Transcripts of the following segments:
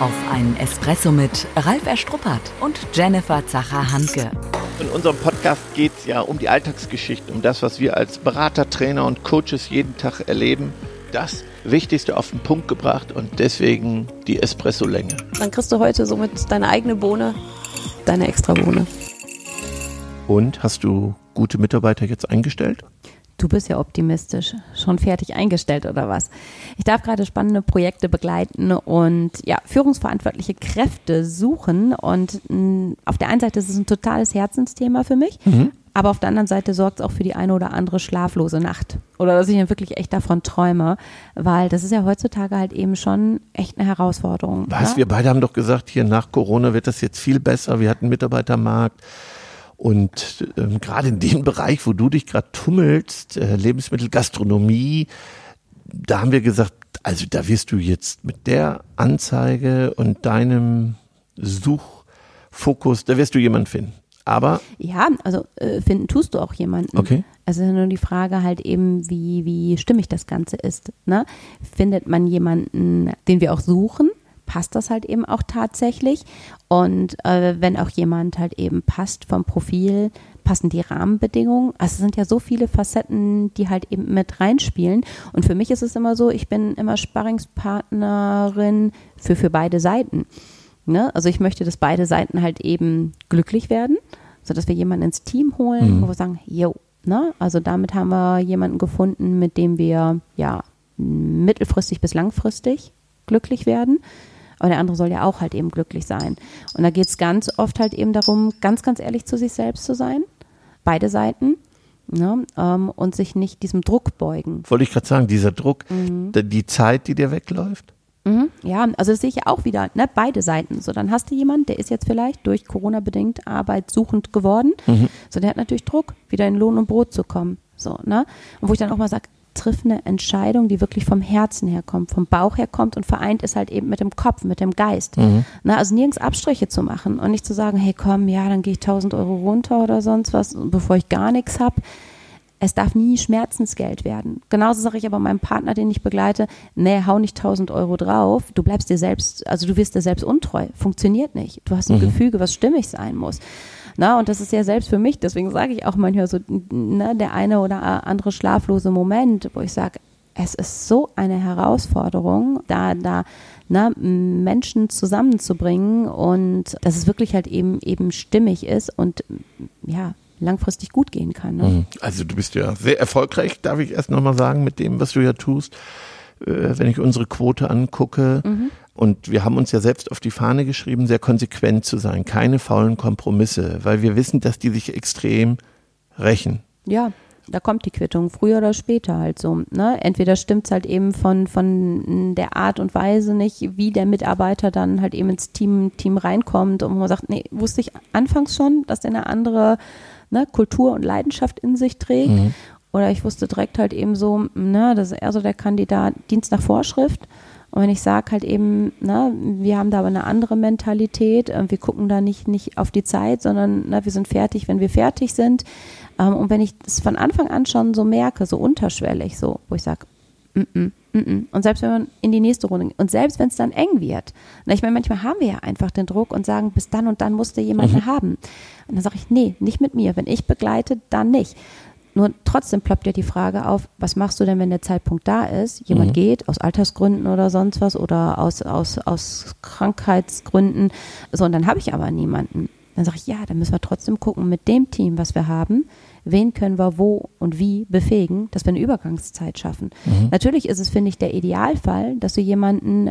Auf einen Espresso mit Ralf Erstruppert und Jennifer Zacher-Hanke. In unserem Podcast geht es ja um die Alltagsgeschichten, um das, was wir als Berater, Trainer und Coaches jeden Tag erleben. Das Wichtigste auf den Punkt gebracht und deswegen die Espresso-Länge. Dann kriegst du heute somit deine eigene Bohne, deine extra Bohne. Und hast du gute Mitarbeiter jetzt eingestellt? Du bist ja optimistisch, schon fertig eingestellt oder was? Ich darf gerade spannende Projekte begleiten und ja, führungsverantwortliche Kräfte suchen. Und mh, mm, auf der einen Seite ist es ein totales Herzensthema für mich, mhm. aber auf der anderen Seite sorgt es auch für die eine oder andere schlaflose Nacht. Oder dass ich dann wirklich echt davon träume, weil das ist ja heutzutage halt eben schon echt eine Herausforderung. Was? Ja? Wir beide haben doch gesagt, hier nach Corona wird das jetzt viel besser. Wir hatten Mitarbeitermarkt. Und ähm, gerade in dem Bereich, wo du dich gerade tummelst, äh, Lebensmittel, Gastronomie, da haben wir gesagt, also da wirst du jetzt mit der Anzeige und deinem Suchfokus, da wirst du jemanden finden. Aber ja, also äh, finden tust du auch jemanden. Okay. Also nur die Frage halt eben, wie wie stimmig das Ganze ist. Ne? Findet man jemanden, den wir auch suchen? Passt das halt eben auch tatsächlich. Und äh, wenn auch jemand halt eben passt vom Profil, passen die Rahmenbedingungen. Also es sind ja so viele Facetten, die halt eben mit reinspielen. Und für mich ist es immer so, ich bin immer Sparringspartnerin für, für beide Seiten. Ne? Also ich möchte, dass beide Seiten halt eben glücklich werden, sodass wir jemanden ins Team holen, mhm. wo wir sagen, yo, ne? Also damit haben wir jemanden gefunden, mit dem wir ja mittelfristig bis langfristig glücklich werden. Aber der andere soll ja auch halt eben glücklich sein. Und da geht es ganz oft halt eben darum, ganz, ganz ehrlich zu sich selbst zu sein. Beide Seiten. Ne, ähm, und sich nicht diesem Druck beugen. Wollte ich gerade sagen, dieser Druck, mhm. die Zeit, die dir wegläuft? Mhm, ja, also das sehe ich ja auch wieder, ne, beide Seiten. So, dann hast du jemanden, der ist jetzt vielleicht durch Corona bedingt arbeitssuchend geworden. Mhm. So, der hat natürlich Druck, wieder in Lohn und Brot zu kommen. So, ne? Und wo ich dann auch mal sage, triff eine Entscheidung, die wirklich vom Herzen herkommt, vom Bauch herkommt und vereint ist halt eben mit dem Kopf, mit dem Geist. Mhm. Na, also nirgends Abstriche zu machen und nicht zu sagen, hey komm, ja, dann gehe ich 1000 Euro runter oder sonst was, bevor ich gar nichts habe. Es darf nie Schmerzensgeld werden. Genauso sage ich aber meinem Partner, den ich begleite, nee, hau nicht 1000 Euro drauf. Du bleibst dir selbst, also du wirst dir selbst untreu. Funktioniert nicht. Du hast ein mhm. Gefüge, was stimmig sein muss. Na, und das ist ja selbst für mich, deswegen sage ich auch manchmal so, ne, der eine oder andere schlaflose Moment, wo ich sage, es ist so eine Herausforderung, da, da ne, Menschen zusammenzubringen und dass es wirklich halt eben eben stimmig ist und ja, langfristig gut gehen kann. Ne? Mhm. Also du bist ja sehr erfolgreich, darf ich erst nochmal sagen, mit dem, was du ja tust. Äh, wenn ich unsere Quote angucke, mhm. Und wir haben uns ja selbst auf die Fahne geschrieben, sehr konsequent zu sein, keine faulen Kompromisse, weil wir wissen, dass die sich extrem rächen. Ja, da kommt die Quittung, früher oder später halt so. Ne? Entweder stimmt es halt eben von, von der Art und Weise nicht, wie der Mitarbeiter dann halt eben ins Team, Team reinkommt und man sagt, nee, wusste ich anfangs schon, dass der eine andere ne, Kultur und Leidenschaft in sich trägt. Mhm. Oder ich wusste direkt halt eben so, ne, das ist eher so der Kandidat Dienst nach Vorschrift. Und wenn ich sage halt eben, ne, wir haben da aber eine andere Mentalität, äh, wir gucken da nicht, nicht auf die Zeit, sondern ne, wir sind fertig, wenn wir fertig sind. Ähm, und wenn ich das von Anfang an schon so merke, so unterschwellig, so, wo ich sage, mm -mm, mm und selbst wenn man in die nächste Runde und selbst wenn es dann eng wird, na, ich meine, manchmal haben wir ja einfach den Druck und sagen, bis dann und dann musste jemand mhm. haben. Und dann sage ich, nee, nicht mit mir. Wenn ich begleite, dann nicht. Nur trotzdem ploppt ja die Frage auf, was machst du denn, wenn der Zeitpunkt da ist? Jemand mhm. geht aus Altersgründen oder sonst was oder aus, aus, aus Krankheitsgründen. So, und dann habe ich aber niemanden. Dann sage ich, ja, dann müssen wir trotzdem gucken mit dem Team, was wir haben, wen können wir wo und wie befähigen, dass wir eine Übergangszeit schaffen. Mhm. Natürlich ist es, finde ich, der Idealfall, dass du jemanden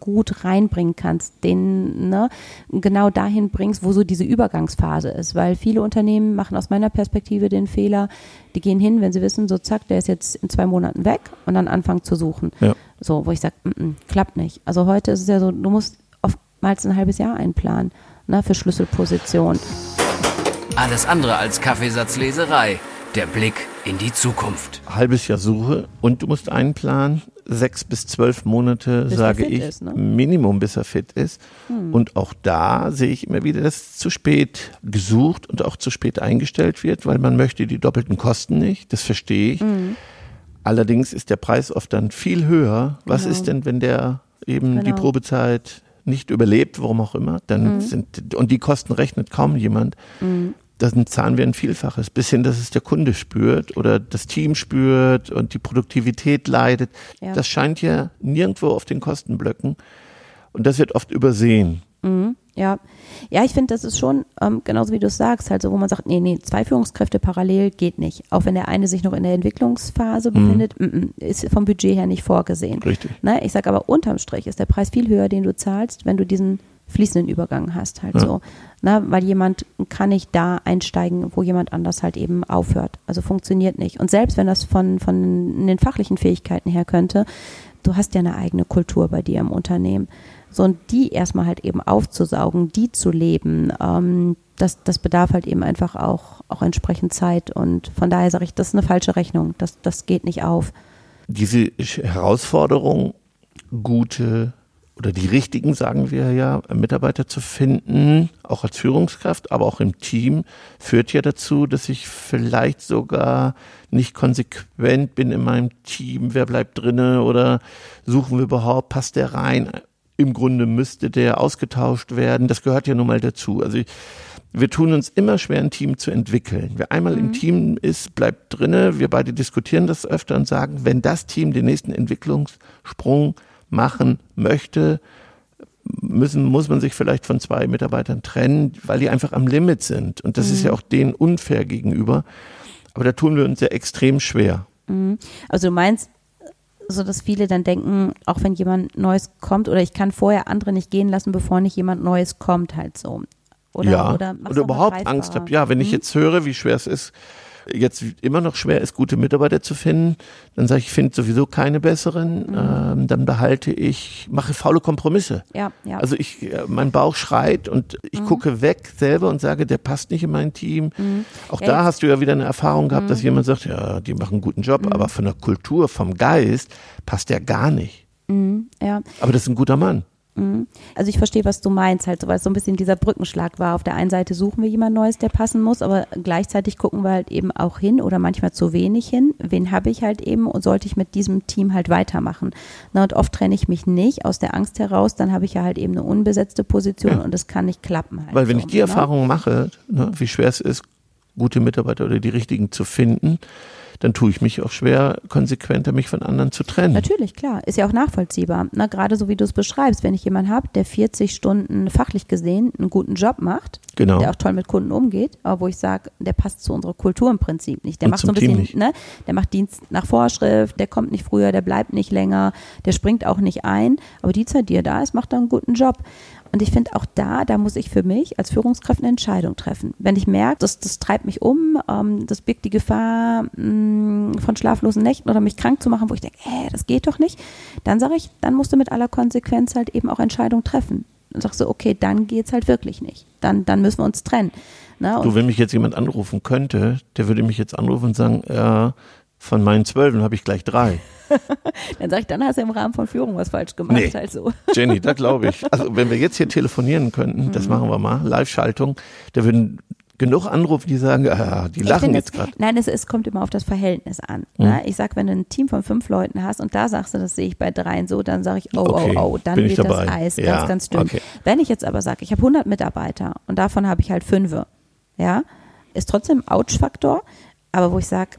gut reinbringen kannst, den ne, genau dahin bringst, wo so diese Übergangsphase ist. Weil viele Unternehmen machen aus meiner Perspektive den Fehler, die gehen hin, wenn sie wissen, so zack, der ist jetzt in zwei Monaten weg und dann anfangen zu suchen. Ja. So, wo ich sage, klappt nicht. Also heute ist es ja so, du musst oftmals ein halbes Jahr einplanen ne, für Schlüsselpositionen. Alles andere als Kaffeesatzleserei. Der Blick in die Zukunft. Halbes Jahr Suche und du musst einplanen, sechs bis zwölf Monate, bis sage ich, ist, ne? Minimum, bis er fit ist. Hm. Und auch da sehe ich immer wieder, dass zu spät gesucht und auch zu spät eingestellt wird, weil man möchte die doppelten Kosten nicht. Das verstehe ich. Hm. Allerdings ist der Preis oft dann viel höher. Was genau. ist denn, wenn der eben genau. die Probezeit nicht überlebt, warum auch immer, dann mhm. sind, und die Kosten rechnet kaum jemand, mhm. dann zahlen wir ein Vielfaches, bis hin, dass es der Kunde spürt oder das Team spürt und die Produktivität leidet. Ja. Das scheint ja nirgendwo auf den Kostenblöcken und das wird oft übersehen. Mhm. Ja, ja, ich finde, das ist schon ähm, genauso wie du es sagst, halt so, wo man sagt, nee, nee, zwei Führungskräfte parallel geht nicht. Auch wenn der eine sich noch in der Entwicklungsphase mhm. befindet, mhm. ist vom Budget her nicht vorgesehen. Richtig. Ne? Ich sage aber unterm Strich ist der Preis viel höher, den du zahlst, wenn du diesen fließenden Übergang hast, halt ja. so. Ne? Weil jemand kann nicht da einsteigen, wo jemand anders halt eben aufhört. Also funktioniert nicht. Und selbst wenn das von, von den fachlichen Fähigkeiten her könnte, du hast ja eine eigene Kultur bei dir im Unternehmen so und die erstmal halt eben aufzusaugen, die zu leben, ähm, das, das bedarf halt eben einfach auch, auch entsprechend Zeit. Und von daher sage ich, das ist eine falsche Rechnung. Das, das geht nicht auf. Diese Herausforderung, gute oder die richtigen, sagen wir ja, Mitarbeiter zu finden, auch als Führungskraft, aber auch im Team, führt ja dazu, dass ich vielleicht sogar nicht konsequent bin in meinem Team. Wer bleibt drinne oder suchen wir überhaupt, passt der rein? Im Grunde müsste der ausgetauscht werden. Das gehört ja nun mal dazu. Also wir tun uns immer schwer, ein Team zu entwickeln. Wer einmal mhm. im Team ist, bleibt drinne. Wir beide diskutieren das öfter und sagen, wenn das Team den nächsten Entwicklungssprung machen möchte, müssen, muss man sich vielleicht von zwei Mitarbeitern trennen, weil die einfach am Limit sind. Und das mhm. ist ja auch denen unfair gegenüber. Aber da tun wir uns ja extrem schwer. Mhm. Also du meinst, so dass viele dann denken, auch wenn jemand Neues kommt oder ich kann vorher andere nicht gehen lassen, bevor nicht jemand Neues kommt, halt so. Oder, ja, oder, oder überhaupt Angst habe. Ja, wenn ich mhm. jetzt höre, wie schwer es ist, jetzt immer noch schwer ist, gute Mitarbeiter zu finden, dann sage ich, ich finde sowieso keine besseren, mhm. ähm, dann behalte ich, mache faule Kompromisse. Ja, ja. Also ich, äh, mein Bauch schreit und ich mhm. gucke weg selber und sage, der passt nicht in mein Team. Mhm. Auch ja, da hast du ja wieder eine Erfahrung gehabt, dass mhm. jemand sagt, ja, die machen einen guten Job, mhm. aber von der Kultur, vom Geist passt der gar nicht. Mhm, ja. Aber das ist ein guter Mann. Mhm. Also ich verstehe, was du meinst, halt, weil es so ein bisschen dieser Brückenschlag war. Auf der einen Seite suchen wir jemand Neues, der passen muss, aber gleichzeitig gucken wir halt eben auch hin oder manchmal zu wenig hin. Wen habe ich halt eben und sollte ich mit diesem Team halt weitermachen? Na, und oft trenne ich mich nicht aus der Angst heraus, dann habe ich ja halt eben eine unbesetzte Position ja. und es kann nicht klappen. Halt weil wenn so, ich die ne? Erfahrung mache, ne, wie schwer es ist, gute Mitarbeiter oder die richtigen zu finden, dann tue ich mich auch schwer, konsequenter mich von anderen zu trennen. Natürlich, klar. Ist ja auch nachvollziehbar. Na, gerade so wie du es beschreibst, wenn ich jemanden habe, der 40 Stunden fachlich gesehen einen guten Job macht, genau. der auch toll mit Kunden umgeht, aber wo ich sage, der passt zu unserer Kultur im Prinzip nicht. Der Und macht so ein bisschen, ne, der macht Dienst nach Vorschrift, der kommt nicht früher, der bleibt nicht länger, der springt auch nicht ein, aber die Zeit, die er da ist, macht er einen guten Job. Und ich finde auch da, da muss ich für mich als Führungskraft eine Entscheidung treffen. Wenn ich merke, das, das treibt mich um, ähm, das birgt die Gefahr mh, mm, von schlaflosen Nächten oder mich krank zu machen, wo ich denke, äh, das geht doch nicht, dann sage ich, dann musst du mit aller Konsequenz halt eben auch Entscheidungen treffen. Dann sagst du, okay, dann geht's halt wirklich nicht. Dann, dann müssen wir uns trennen. Na, du, wenn mich jetzt jemand anrufen könnte, der würde mich jetzt anrufen und sagen, ja, von meinen Zwölfen habe ich gleich drei. dann sage ich, dann hast du im Rahmen von Führung was falsch gemacht. Nee. Halt so. Jenny, da glaube ich. Also wenn wir jetzt hier telefonieren könnten, das mhm. machen wir mal, Live-Schaltung, da würden genug Anrufe, die sagen, ah, die lachen jetzt gerade. Nein, es, es kommt immer auf das Verhältnis an. Mhm. Ne? Ich sag, wenn du ein Team von fünf Leuten hast und da sagst du, das sehe ich bei dreien so, dann sage ich, oh, oh okay, oh, oh, dann wird das Eis ja, ganz, ganz dünn. Okay. Wenn ich jetzt aber sage, ich habe 100 Mitarbeiter und davon habe ich halt fünf, ja, ist trotzdem Ouch-Faktor, aber wo ich sage,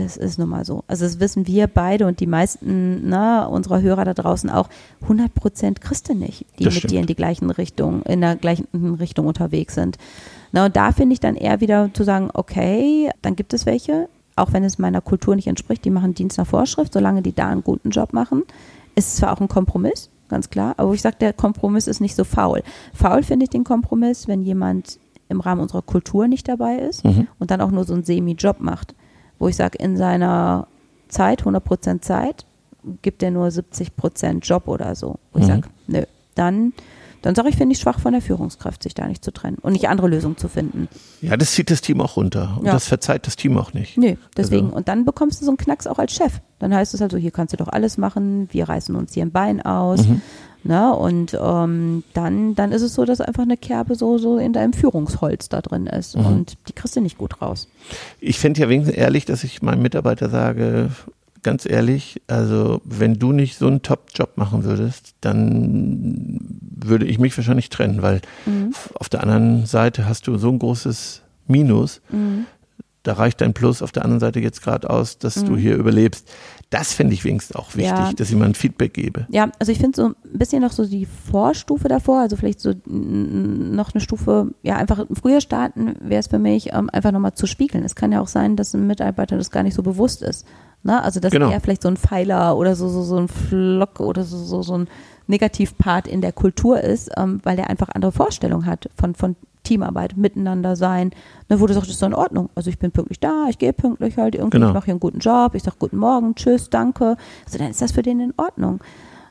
das ist nun mal so. Also das wissen wir beide und die meisten na, ne, unserer Hörer da draußen auch. 100 Prozent kriegst du nicht, die das mit stimmt. dir in die gleichen Richtung, in der gleichen Richtung unterwegs sind. Na, und da finde ich dann eher wieder zu sagen, okay, dann gibt es welche, auch wenn es meiner Kultur nicht entspricht, die machen Dienst nach Vorschrift, solange die da einen guten Job machen. Ist zwar auch ein Kompromiss, ganz klar, aber ich sage, der Kompromiss ist nicht so faul. Faul finde ich den Kompromiss, wenn jemand im Rahmen unserer Kultur nicht dabei ist mhm. und dann auch nur so einen Semi-Job macht wo ich sage, in seiner Zeit, 100% Zeit, gibt er nur 70% Job oder so. Wo mhm. ich sage, nö, dann, dann sage ich, finde ich schwach von der Führungskraft, sich da nicht zu trennen und nicht andere Lösungen zu finden. Ja, das zieht das Team auch runter und ja. das verzeiht das Team auch nicht. Nö, deswegen. Also. Und dann bekommst du so einen Knacks auch als Chef. Dann heißt es also, hier kannst du doch alles machen, wir reißen uns hier ein Bein aus. Mhm. Ne? Und ähm, dann, dann ist es so, dass einfach eine Kerbe so, so in deinem Führungsholz da drin ist. Mhm. Und die kriegst du nicht gut raus. Ich fände ja wenigstens ehrlich, dass ich meinem Mitarbeiter sage, ganz ehrlich, also wenn du nicht so einen Top-Job machen würdest, dann würde ich mich wahrscheinlich trennen, weil mhm. auf der anderen Seite hast du so ein großes Minus. Mhm. Da reicht dein Plus auf der anderen Seite jetzt gerade aus, dass mhm. du hier überlebst. Das finde ich wenigstens auch wichtig, ja. dass ich mal ein Feedback gebe. Ja, also ich finde so ein bisschen noch so die Vorstufe davor, also vielleicht so noch eine Stufe, ja, einfach früher starten wäre es für mich, ähm, einfach nochmal zu spiegeln. Es kann ja auch sein, dass ein Mitarbeiter das gar nicht so bewusst ist. Ne? Also dass genau. er vielleicht so ein Pfeiler oder so, so, so ein Flock oder so, so, so ein Negativpart in der Kultur ist, ähm, weil er einfach andere Vorstellungen hat von, von Teamarbeit, miteinander sein, ne, wo du sagst, das ist in Ordnung. Also ich bin pünktlich da, ich gehe pünktlich halt irgendwie, genau. ich mache hier einen guten Job, ich sage guten Morgen, tschüss, danke. Also dann ist das für den in Ordnung.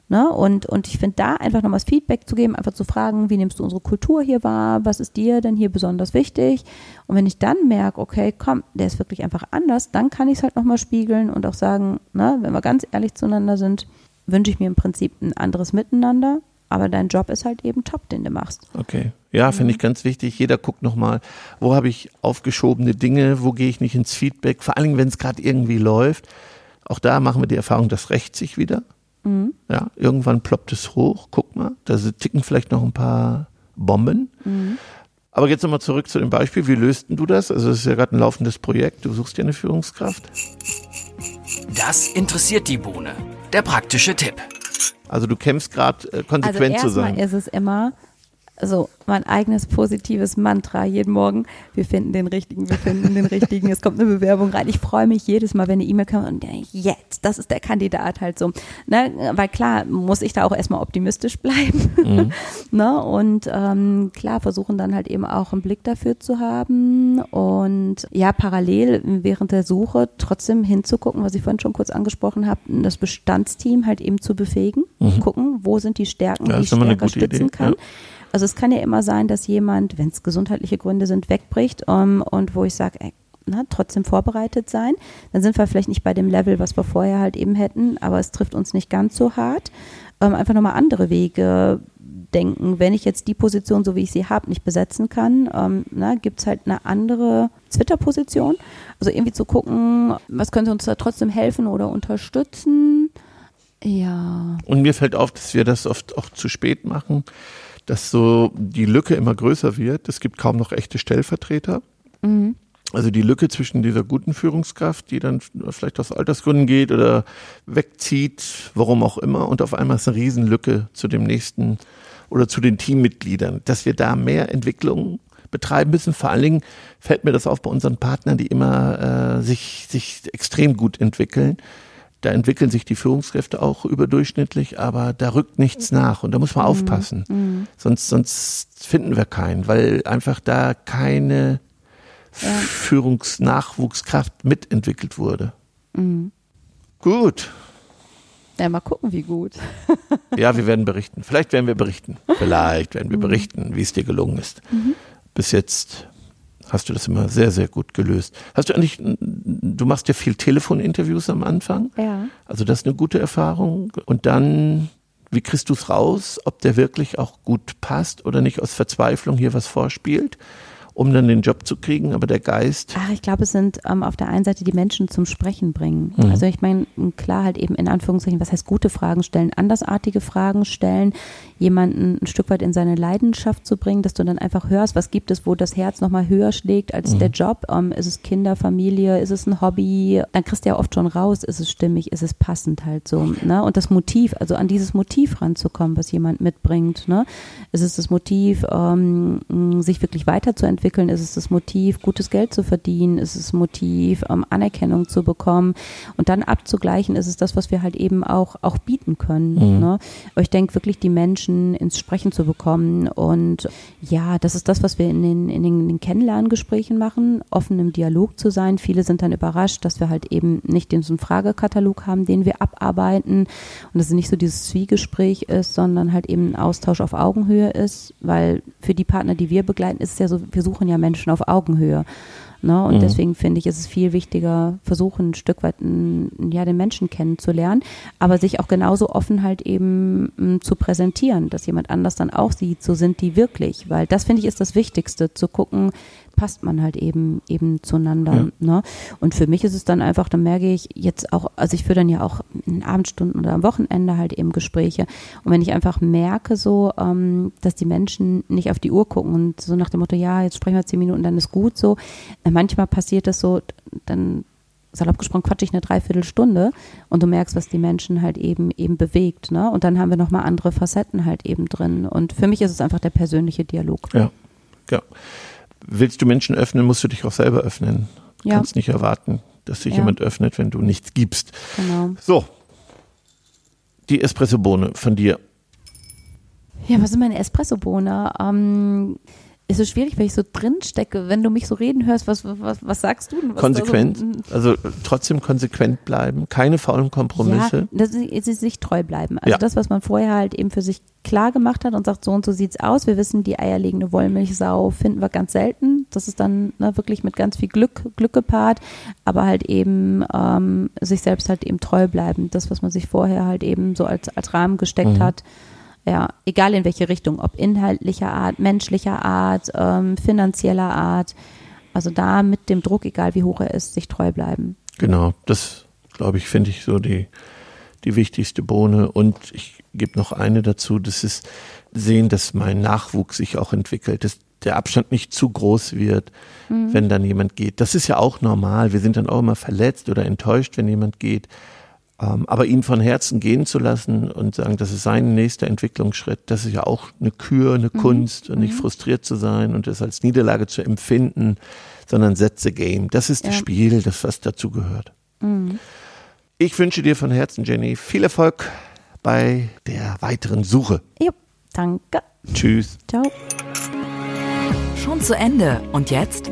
Ne? Und, und ich finde da einfach nochmal das Feedback zu geben, einfach zu fragen, wie nimmst du unsere Kultur hier wahr, was ist dir denn hier besonders wichtig? Und wenn ich dann merke, okay, komm, der ist wirklich einfach anders, dann kann ich es halt nochmal spiegeln und auch sagen, ne, wenn wir ganz ehrlich zueinander sind, wünsche ich mir im Prinzip ein anderes Miteinander, aber dein Job ist halt eben top, den du machst. Okay. Ja, finde ich ganz wichtig. Jeder guckt nochmal, wo habe ich aufgeschobene Dinge, wo gehe ich nicht ins Feedback, vor allem wenn es gerade irgendwie läuft. Auch da machen wir die Erfahrung, das rächt sich wieder. Mhm. Ja, irgendwann ploppt es hoch, guck mal, da ticken vielleicht noch ein paar Bomben. Mhm. Aber jetzt nochmal zurück zu dem Beispiel, wie löst du das? Also es ist ja gerade ein laufendes Projekt, du suchst dir eine Führungskraft. Das interessiert die Bohne. Der praktische Tipp. Also du kämpfst gerade äh, konsequent also zu sein. ist es immer, also mein eigenes positives Mantra jeden Morgen. Wir finden den richtigen, wir finden den richtigen. Es kommt eine Bewerbung rein. Ich freue mich jedes Mal, wenn eine E-Mail kommt und denke, jetzt, das ist der Kandidat halt so. Ne? Weil klar, muss ich da auch erstmal optimistisch bleiben. Mhm. ne? Und ähm, klar, versuchen dann halt eben auch einen Blick dafür zu haben und ja, parallel während der Suche trotzdem hinzugucken, was ich vorhin schon kurz angesprochen habe, das Bestandsteam halt eben zu befähigen, mhm. gucken, wo sind die Stärken, ja, die ich stärker stützen Idee. kann. Ja. Also es kann ja immer sein, dass jemand, wenn es gesundheitliche Gründe sind, wegbricht um, ähm, und wo ich sage, trotzdem vorbereitet sein. Dann sind wir vielleicht nicht bei dem Level, was wir vorher halt eben hätten, aber es trifft uns nicht ganz so hart. Ähm, einfach nochmal andere Wege denken. Wenn ich jetzt die Position, so wie ich sie habe, nicht besetzen kann, ähm, gibt es halt eine andere Twitter-Position. Also irgendwie zu gucken, was könnte uns da trotzdem helfen oder unterstützen. Ja. Und mir fällt auf, dass wir das oft auch zu spät machen dass so die Lücke immer größer wird. Es gibt kaum noch echte Stellvertreter. Mhm. Also die Lücke zwischen dieser guten Führungskraft, die dann vielleicht aus Altersgründen geht oder wegzieht, warum auch immer, und auf einmal ist eine Riesenlücke zu dem nächsten oder zu den Teammitgliedern, dass wir da mehr Entwicklung betreiben müssen. Vor allen Dingen fällt mir das auf bei unseren Partnern, die immer äh, sich, sich extrem gut entwickeln. Da entwickeln sich die Führungskräfte auch überdurchschnittlich, aber da rückt nichts nach und da muss man mhm. aufpassen. Mhm. Sonst, sonst finden wir keinen, weil einfach da keine ja. Führungsnachwuchskraft mitentwickelt wurde. Mhm. Gut. Ja, mal gucken, wie gut. ja, wir werden berichten. Vielleicht werden wir berichten. Vielleicht werden wir mhm. berichten, wie es dir gelungen ist. Mhm. Bis jetzt hast du das immer sehr, sehr gut gelöst. Hast du eigentlich, du machst ja viel Telefoninterviews am Anfang. Ja. Also das ist eine gute Erfahrung. Und dann, wie kriegst du es raus, ob der wirklich auch gut passt oder nicht aus Verzweiflung hier was vorspielt? um dann den Job zu kriegen, aber der Geist. Ach, ich glaube, es sind ähm, auf der einen Seite die Menschen zum Sprechen bringen. Mhm. Also ich meine, klar halt eben in Anführungszeichen, was heißt gute Fragen stellen, andersartige Fragen stellen, jemanden ein Stück weit in seine Leidenschaft zu bringen, dass du dann einfach hörst, was gibt es, wo das Herz nochmal höher schlägt als mhm. der Job. Ähm, ist es Kinder, Familie, ist es ein Hobby? Dann kriegst du ja oft schon raus, ist es stimmig, ist es passend halt so. Ne? Und das Motiv, also an dieses Motiv ranzukommen, was jemand mitbringt. Ne? Ist es das Motiv, ähm, sich wirklich weiterzuentwickeln? entwickeln? Ist es das Motiv, gutes Geld zu verdienen? Ist es das Motiv, um, Anerkennung zu bekommen? Und dann abzugleichen, ist es das, was wir halt eben auch, auch bieten können. Mhm. Ne? Aber ich denke wirklich, die Menschen ins Sprechen zu bekommen. Und ja, das ist das, was wir in den, in den, in den Kennenlerngesprächen machen, offen im Dialog zu sein. Viele sind dann überrascht, dass wir halt eben nicht den so einen Fragekatalog haben, den wir abarbeiten. Und dass es nicht so dieses Zwiegespräch ist, sondern halt eben ein Austausch auf Augenhöhe ist, weil für die Partner, die wir begleiten, ist es ja so, wir suchen ja Menschen auf Augenhöhe. Ne? Und mhm. deswegen finde ich, ist es viel wichtiger, versuchen ein Stück weit n, ja, den Menschen kennenzulernen, aber sich auch genauso offen halt eben m, zu präsentieren, dass jemand anders dann auch sieht, so sind die wirklich. Weil das finde ich ist das Wichtigste, zu gucken, passt man halt eben eben zueinander. Ja. Ne? Und für mich ist es dann einfach, dann merke ich jetzt auch, also ich führe dann ja auch in Abendstunden oder am Wochenende halt eben Gespräche. Und wenn ich einfach merke, so, ähm, dass die Menschen nicht auf die Uhr gucken und so nach dem Motto, ja, jetzt sprechen wir zehn Minuten, dann ist gut so. Äh, manchmal passiert das so, dann salopp gesprochen quatsche ich eine Dreiviertelstunde und du merkst, was die Menschen halt eben eben bewegt, ne? Und dann haben wir nochmal andere Facetten halt eben drin. Und für mich ist es einfach der persönliche Dialog. Ja, ja. Willst du Menschen öffnen, musst du dich auch selber öffnen. Du Ja. kannst nicht erwarten, dass sich Ja. jemand öffnet, wenn du nichts gibst. Genau. So. Die Espressobohne von dir. Ja, was ist meine Espressobohne? Ähm, ist so schwierig, weil ich so drin stecke. Wenn du mich so reden hörst, was, was, was sagst du? denn, was Konsequent. So, Also trotzdem konsequent bleiben. Keine faulen Kompromisse. Ja, das ist sich treu bleiben. Also Ja. das, was man vorher halt eben für sich klar gemacht hat und sagt, so und so sieht's aus. Wir wissen, die eierlegende Wollmilchsau finden wir ganz selten. Das ist dann ne, wirklich mit ganz viel Glück, Glück gepaart, aber halt eben ähm, sich selbst halt eben treu bleiben. Das, was man sich vorher halt eben so als, als Rahmen gesteckt Mhm. hat. Ja, egal in welche Richtung, ob inhaltlicher Art, menschlicher Art, ähm, finanzieller Art. Also da mit dem Druck, egal wie hoch er ist, sich treu bleiben. Genau, das glaube ich, finde ich so die, die wichtigste Bohne. Und ich gebe noch eine dazu, das ist sehen, dass mein Nachwuchs sich auch entwickelt, dass der Abstand nicht zu groß wird, wenn dann jemand geht. Das ist ja auch normal. Wir sind dann auch immer verletzt oder enttäuscht, wenn jemand geht. Ähm, aber ihn von Herzen gehen zu lassen und sagen, das ist sein nächster Entwicklungsschritt, das ist ja auch eine Kür, eine Kunst und nicht frustriert zu sein und es als Niederlage zu empfinden, sondern set the game. Das ist das Ja. Spiel, das was dazu gehört. Ich wünsche dir von Herzen, Jenny, viel Erfolg bei der weiteren Suche. Jo, danke. Tschüss. Ciao. Schon zu Ende. Und jetzt?